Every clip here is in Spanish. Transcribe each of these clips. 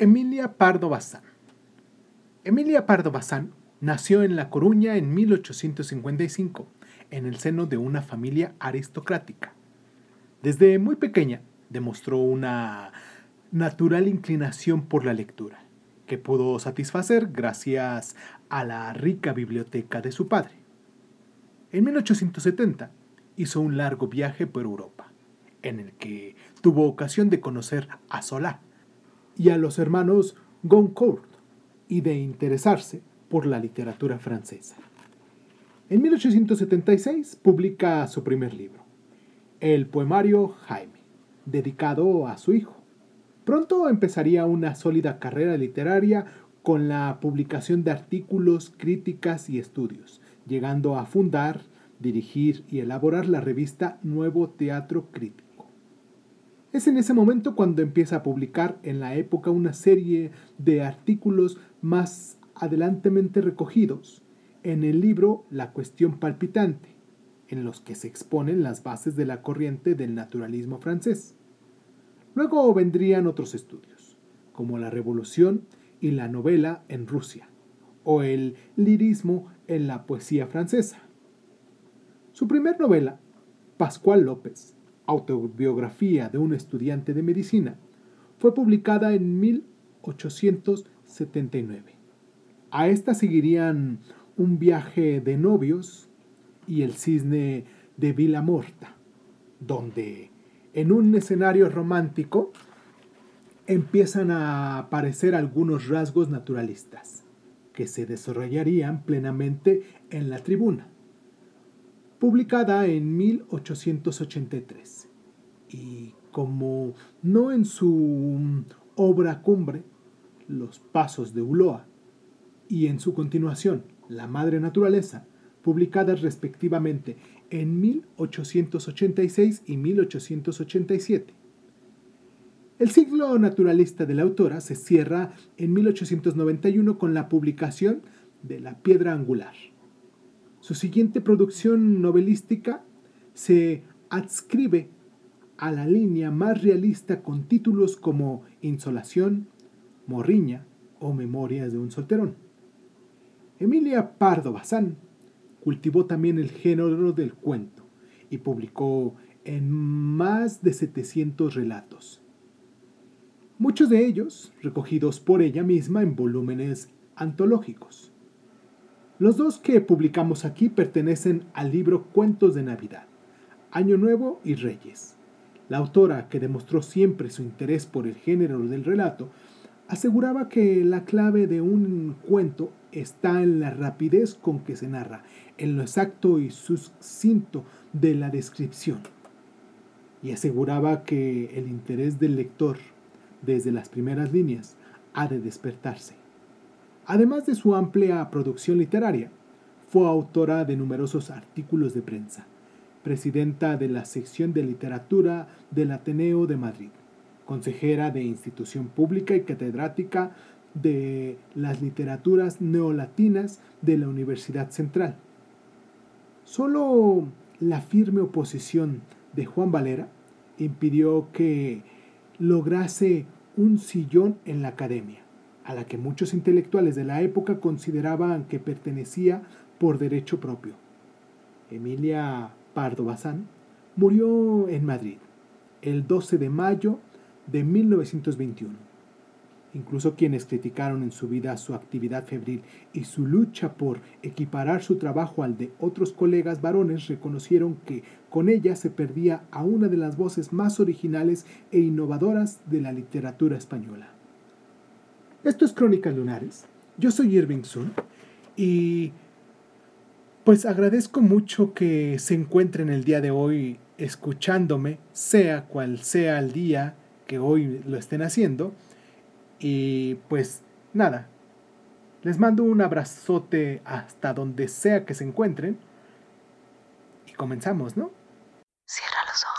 Emilia Pardo Bazán. Emilia Pardo Bazán nació en La Coruña en 1855, en el seno de una familia aristocrática. Desde muy pequeña demostró una natural inclinación por la lectura, que pudo satisfacer gracias a la rica biblioteca de su padre. En 1870 hizo un largo viaje por Europa, en el que tuvo ocasión de conocer a Solá, y a los hermanos Goncourt y de interesarse por la literatura francesa. En 1876 publica su primer libro, el poemario Jaime, dedicado a su hijo. Pronto empezaría una sólida carrera literaria con la publicación de artículos, críticas y estudios, llegando a fundar, dirigir y elaborar la revista Nuevo Teatro Crítico. Es en ese momento cuando empieza a publicar en la época una serie de artículos más adelantemente recogidos en el libro La cuestión palpitante, en los que se exponen las bases de la corriente del naturalismo francés. Luego vendrían otros estudios, como la revolución y la novela en Rusia, o el lirismo en la poesía francesa. Su primer novela, Pascual López, autobiografía de un estudiante de medicina, fue publicada en 1879. A esta seguirían Un viaje de novios y El cisne de Vila Morta, donde en un escenario romántico empiezan a aparecer algunos rasgos naturalistas que se desarrollarían plenamente en la tribuna publicada en 1883. Y como no en su obra cumbre, Los Pasos de Uloa, y en su continuación, La Madre Naturaleza, publicadas respectivamente en 1886 y 1887. El siglo naturalista de la autora se cierra en 1891 con la publicación de La Piedra Angular. Su siguiente producción novelística se adscribe a la línea más realista con títulos como Insolación, Morriña o Memorias de un solterón. Emilia Pardo Bazán cultivó también el género del cuento y publicó en más de 700 relatos, muchos de ellos recogidos por ella misma en volúmenes antológicos. Los dos que publicamos aquí pertenecen al libro Cuentos de Navidad, Año Nuevo y Reyes. La autora, que demostró siempre su interés por el género del relato, aseguraba que la clave de un cuento está en la rapidez con que se narra, en lo exacto y sucinto de la descripción. Y aseguraba que el interés del lector, desde las primeras líneas, ha de despertarse. Además de su amplia producción literaria, fue autora de numerosos artículos de prensa, presidenta de la sección de literatura del Ateneo de Madrid, consejera de institución pública y catedrática de las literaturas neolatinas de la Universidad Central. Solo la firme oposición de Juan Valera impidió que lograse un sillón en la academia a la que muchos intelectuales de la época consideraban que pertenecía por derecho propio. Emilia Pardo Bazán murió en Madrid el 12 de mayo de 1921. Incluso quienes criticaron en su vida su actividad febril y su lucha por equiparar su trabajo al de otros colegas varones reconocieron que con ella se perdía a una de las voces más originales e innovadoras de la literatura española. Esto es Crónicas Lunares. Yo soy Irving Sun y pues agradezco mucho que se encuentren el día de hoy escuchándome, sea cual sea el día que hoy lo estén haciendo. Y pues nada, les mando un abrazote hasta donde sea que se encuentren. Y comenzamos, ¿no? Cierra los ojos.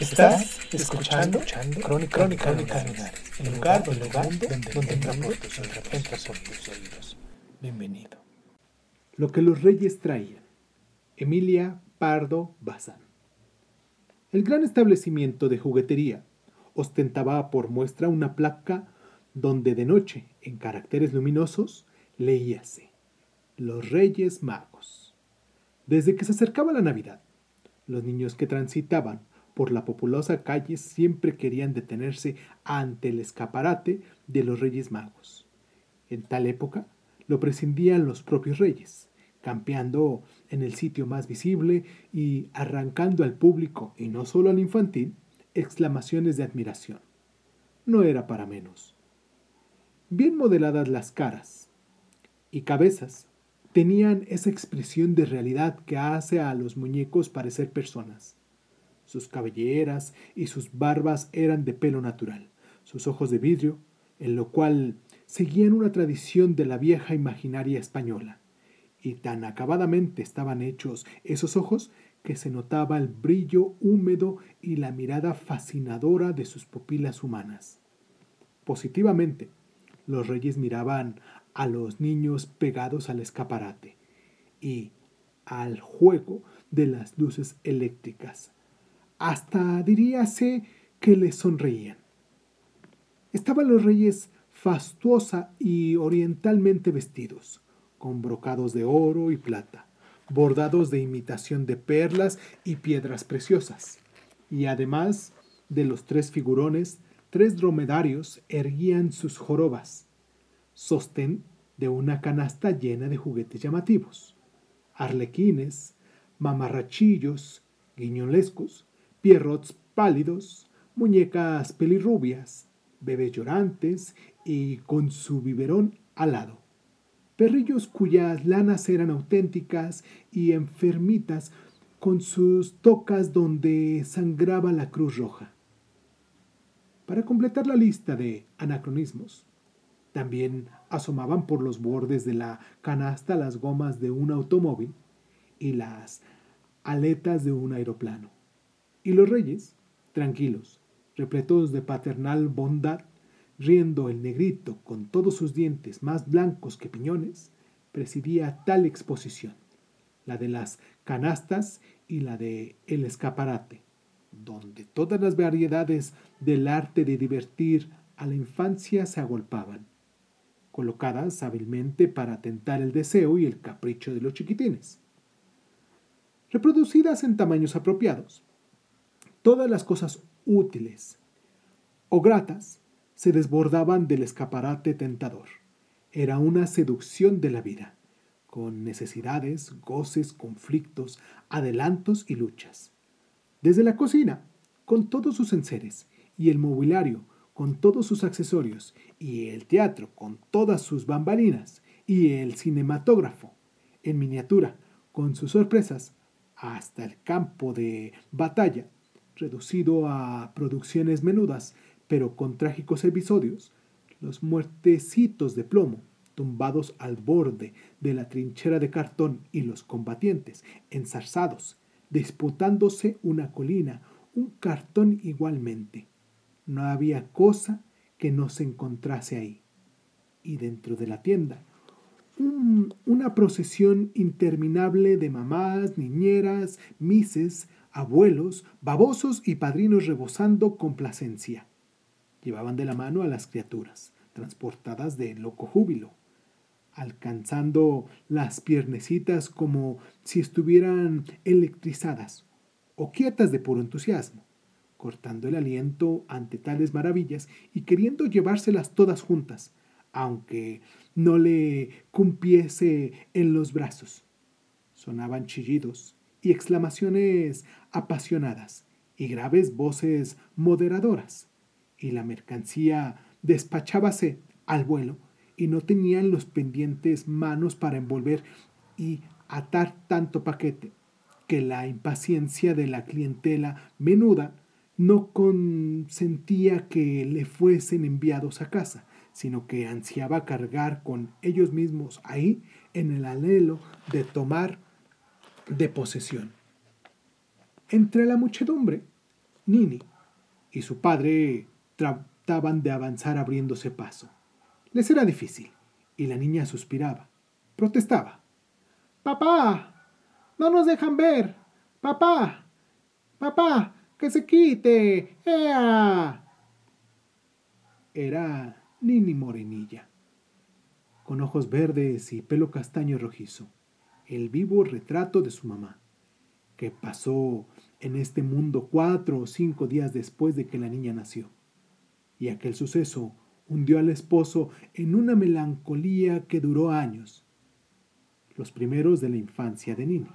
Estás escuchando Crónica, Crónica, Lunares, el lugar, el lugar donde, donde entra por tus oídos, entra por tus oídos. Bienvenido. Lo que los reyes traían. Emilia Pardo Bazán. El gran establecimiento de juguetería ostentaba por muestra una placa donde de noche, en caracteres luminosos, leíase Los Reyes Magos. Desde que se acercaba la Navidad, los niños que transitaban por la populosa calle siempre querían detenerse ante el escaparate de los Reyes Magos. En tal época lo prescindían los propios reyes, campeando en el sitio más visible y arrancando al público, y no solo al infantil, exclamaciones de admiración. No era para menos. Bien modeladas las caras y cabezas, tenían esa expresión de realidad que hace a los muñecos parecer personas. Sus cabelleras y sus barbas eran de pelo natural, sus ojos de vidrio, en lo cual seguían una tradición de la vieja imaginaria española, y tan acabadamente estaban hechos esos ojos que se notaba el brillo húmedo y la mirada fascinadora de sus pupilas humanas. Positivamente, los reyes miraban a los niños pegados al escaparate y al juego de las luces eléctricas. Hasta diríase que les sonreían. Estaban los reyes fastuosa y orientalmente vestidos, con brocados de oro y plata, bordados de imitación de perlas y piedras preciosas. Y además de los tres figurones, tres dromedarios erguían sus jorobas, sostén de una canasta llena de juguetes llamativos, arlequines, mamarrachillos, guiñolescos, pierrots pálidos, muñecas pelirrubias, bebés llorantes y con su biberón alado perrillos cuyas lanas eran auténticas y enfermitas con sus tocas donde sangraba la cruz roja. Para completar la lista de anacronismos, también asomaban por los bordes de la canasta las gomas de un automóvil y las aletas de un aeroplano. Y los reyes, tranquilos, repletos de paternal bondad, riendo el negrito con todos sus dientes más blancos que piñones, presidía tal exposición, la de las canastas y la de el escaparate, donde todas las variedades del arte de divertir a la infancia se agolpaban, colocadas hábilmente para tentar el deseo y el capricho de los chiquitines. Reproducidas en tamaños apropiados, todas las cosas útiles o gratas se desbordaban del escaparate tentador. Era una seducción de la vida, con necesidades, goces, conflictos, adelantos y luchas. Desde la cocina, con todos sus enseres, y el mobiliario, con todos sus accesorios, y el teatro, con todas sus bambalinas, y el cinematógrafo, en miniatura, con sus sorpresas, hasta el campo de batalla, reducido a producciones menudas, pero con trágicos episodios, los muertecitos de plomo, tumbados al borde de la trinchera de cartón y los combatientes, enzarzados, disputándose una colina, un cartón igualmente. No había cosa que no se encontrase ahí. Y dentro de la tienda, una procesión interminable de mamás, niñeras, mises, abuelos, babosos y padrinos rebosando complacencia llevaban de la mano a las criaturas, transportadas de loco júbilo, alcanzando las piernecitas como si estuvieran electrizadas o quietas de puro entusiasmo, cortando el aliento ante tales maravillas y queriendo llevárselas todas juntas, aunque no le cumpiese en los brazos. Sonaban chillidos y exclamaciones apasionadas y graves voces moderadoras. Y la mercancía despachábase al vuelo y no tenían los pendientes manos para envolver y atar tanto paquete que la impaciencia de la clientela menuda no consentía que le fuesen enviados a casa, sino que ansiaba cargar con ellos mismos ahí en el anhelo de tomar de posesión. Entre la muchedumbre Nini y su padre trataban de avanzar abriéndose paso. Les era difícil, y la niña suspiraba, protestaba. Papá, no nos dejan ver. Papá, papá, que se quite. ¡Ea! Era Nini Morenilla, con ojos verdes y pelo castaño rojizo, el vivo retrato de su mamá, que pasó en este mundo cuatro o cinco días después de que la niña nació. Y aquel suceso hundió al esposo en una melancolía que duró años, los primeros de la infancia de Nini.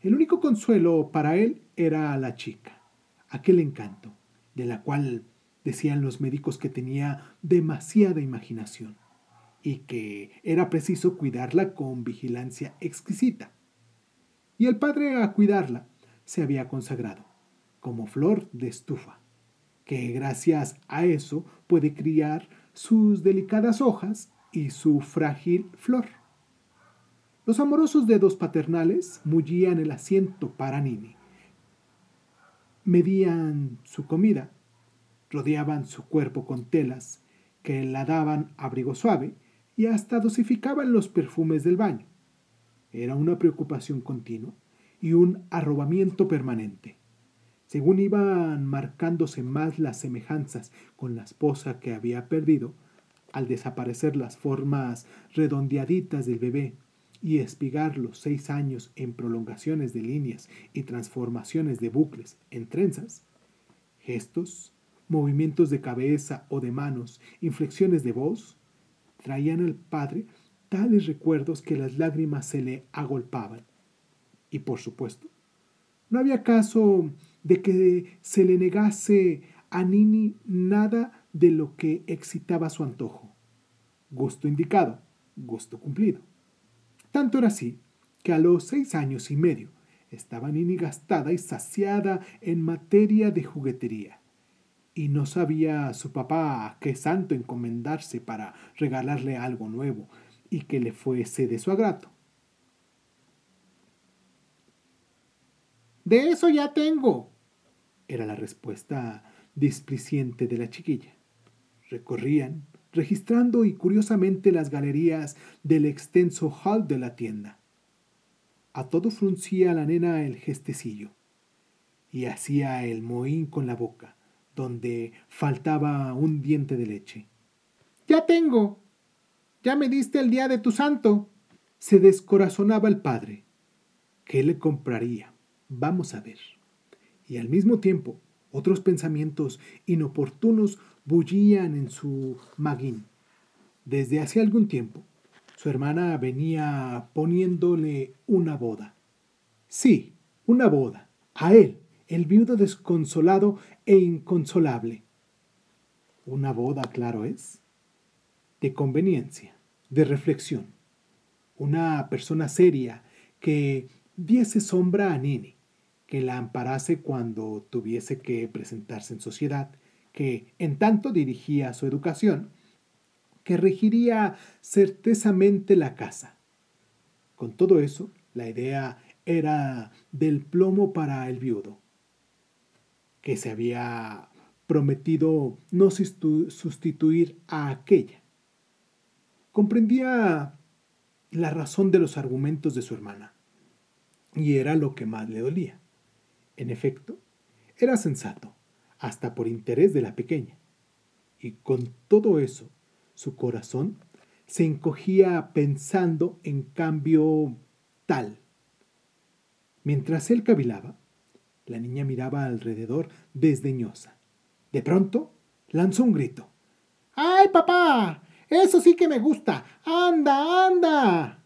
El único consuelo para él era la chica, aquel encanto, de la cual decían los médicos que tenía demasiada imaginación y que era preciso cuidarla con vigilancia exquisita. Y el padre a cuidarla se había consagrado, como flor de estufa, que gracias a eso puede criar sus delicadas hojas y su frágil flor. Los amorosos dedos paternales mullían el asiento para Nini. Medían su comida, rodeaban su cuerpo con telas que la daban abrigo suave y hasta dosificaban los perfumes del baño. Era una preocupación continua y un arrobamiento permanente. Según iban marcándose más las semejanzas con la esposa que había perdido, al desaparecer las formas redondeaditas del bebé y espigar los seis años en prolongaciones de líneas y transformaciones de bucles en trenzas, gestos, movimientos de cabeza o de manos, inflexiones de voz, traían al padre tales recuerdos que las lágrimas se le agolpaban y por supuesto, no había caso de que se le negase a Nini nada de lo que excitaba su antojo. Gusto indicado, gusto cumplido. Tanto era así que a los seis años y medio estaba Nini gastada y saciada en materia de juguetería. Y no sabía su papá a qué santo encomendarse para regalarle algo nuevo y que le fuese de su agrado. De eso ya tengo, era la respuesta displiciente de la chiquilla. Recorrían, registrando y curiosamente las galerías del extenso hall de la tienda. A todo fruncía la nena el gestecillo y hacía el mohín con la boca, donde faltaba un diente de leche. Ya tengo. Ya me diste el día de tu santo. Se descorazonaba el padre. ¿Qué le compraría? Vamos a ver. Y al mismo tiempo, otros pensamientos inoportunos bullían en su maguín. Desde hace algún tiempo, su hermana venía poniéndole una boda. Sí, una boda. A él, el viudo desconsolado e inconsolable. Una boda, claro es, de conveniencia, de reflexión. Una persona seria que diese sombra a Nini, que la amparase cuando tuviese que presentarse en sociedad, que en tanto dirigía su educación, que regiría certezamente la casa. Con todo eso, la idea era del plomo para el viudo, que se había prometido no sustituir a aquella. Comprendía la razón de los argumentos de su hermana, y era lo que más le dolía. En efecto, era sensato, hasta por interés de la pequeña. Y con todo eso, su corazón se encogía pensando en cambio tal. Mientras él cavilaba, la niña miraba alrededor desdeñosa. De pronto, lanzó un grito. ¡Ay, papá! Eso sí que me gusta. ¡Anda, anda!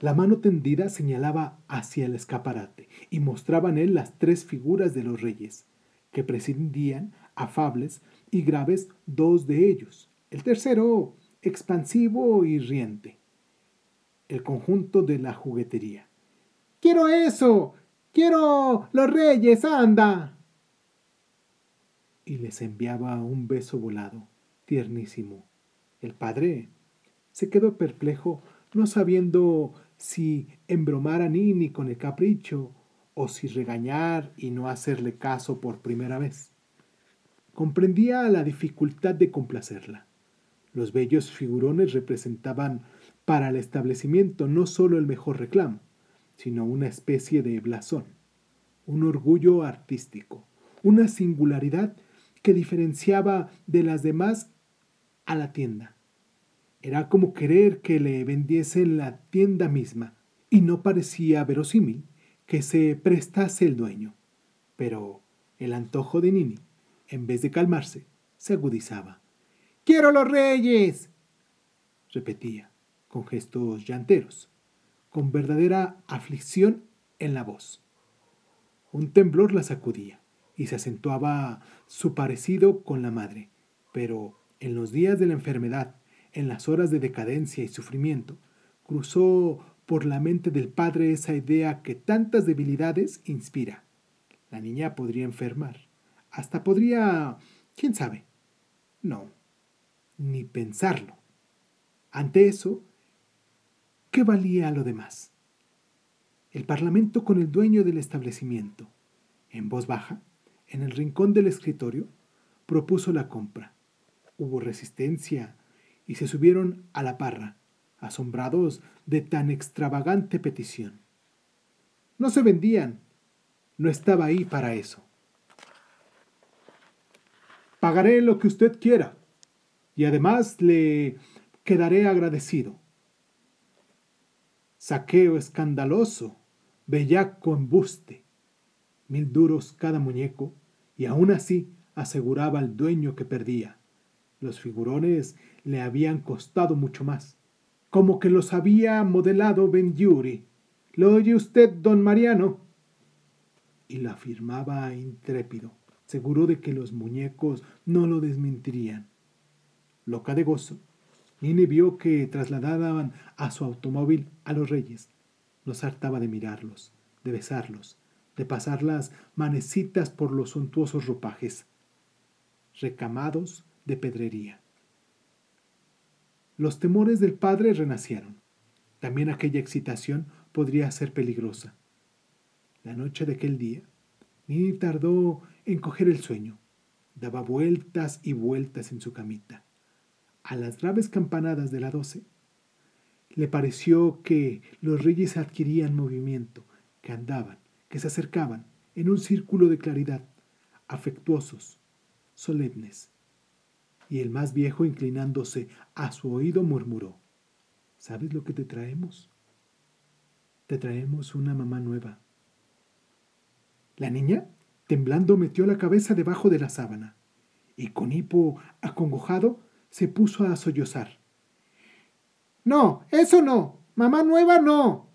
La mano tendida señalaba hacia el escaparate y mostraba él las tres figuras de los reyes, que prescindían, afables y graves, dos de ellos, el tercero expansivo y riente. El conjunto de la juguetería. ¡Quiero eso! ¡Quiero los reyes! ¡Anda! Y les enviaba un beso volado, tiernísimo. El padre se quedó perplejo, no sabiendo si embromar a Nini con el capricho o si regañar y no hacerle caso por primera vez. Comprendía la dificultad de complacerla. Los bellos figurones representaban para el establecimiento no solo el mejor reclamo, sino una especie de blasón, un orgullo artístico, una singularidad que diferenciaba de las demás a la tienda. Era como querer que le vendiesen la tienda misma, y no parecía verosímil que se prestase el dueño. Pero el antojo de Nini, en vez de calmarse, se agudizaba. ¡Quiero los reyes! repetía, con gestos llanteros, con verdadera aflicción en la voz. Un temblor la sacudía y se acentuaba su parecido con la madre, pero en los días de la enfermedad, en las horas de decadencia y sufrimiento, cruzó por la mente del padre esa idea que tantas debilidades inspira. La niña podría enfermar. Hasta podría... ¿Quién sabe? No, ni pensarlo. Ante eso, ¿qué valía lo demás? El parlamento con el dueño del establecimiento, en voz baja, en el rincón del escritorio, propuso la compra. Hubo resistencia y se subieron a la parra asombrados de tan extravagante petición. No se vendían, no estaba ahí para eso. Pagaré lo que usted quiera y además le quedaré agradecido. Saqueo escandaloso, bellaco embuste, mil duros cada muñeco y aún así aseguraba al dueño que perdía. Los figurones le habían costado mucho más como que los había modelado Benjuri. ¿Lo oye usted, don Mariano? Y la afirmaba intrépido, seguro de que los muñecos no lo desmentirían. Loca de gozo, Nini vio que trasladaban a su automóvil a los reyes. Los hartaba de mirarlos, de besarlos, de pasar las manecitas por los suntuosos ropajes, recamados de pedrería. Los temores del padre renacieron. También aquella excitación podría ser peligrosa. La noche de aquel día, Nini tardó en coger el sueño. Daba vueltas y vueltas en su camita. A las graves campanadas de la doce, le pareció que los reyes adquirían movimiento, que andaban, que se acercaban en un círculo de claridad, afectuosos, solemnes, y el más viejo, inclinándose a su oído, murmuró, ¿Sabes lo que te traemos? Te traemos una mamá nueva. La niña, temblando, metió la cabeza debajo de la sábana y con hipo acongojado se puso a sollozar. No, eso no. Mamá nueva no.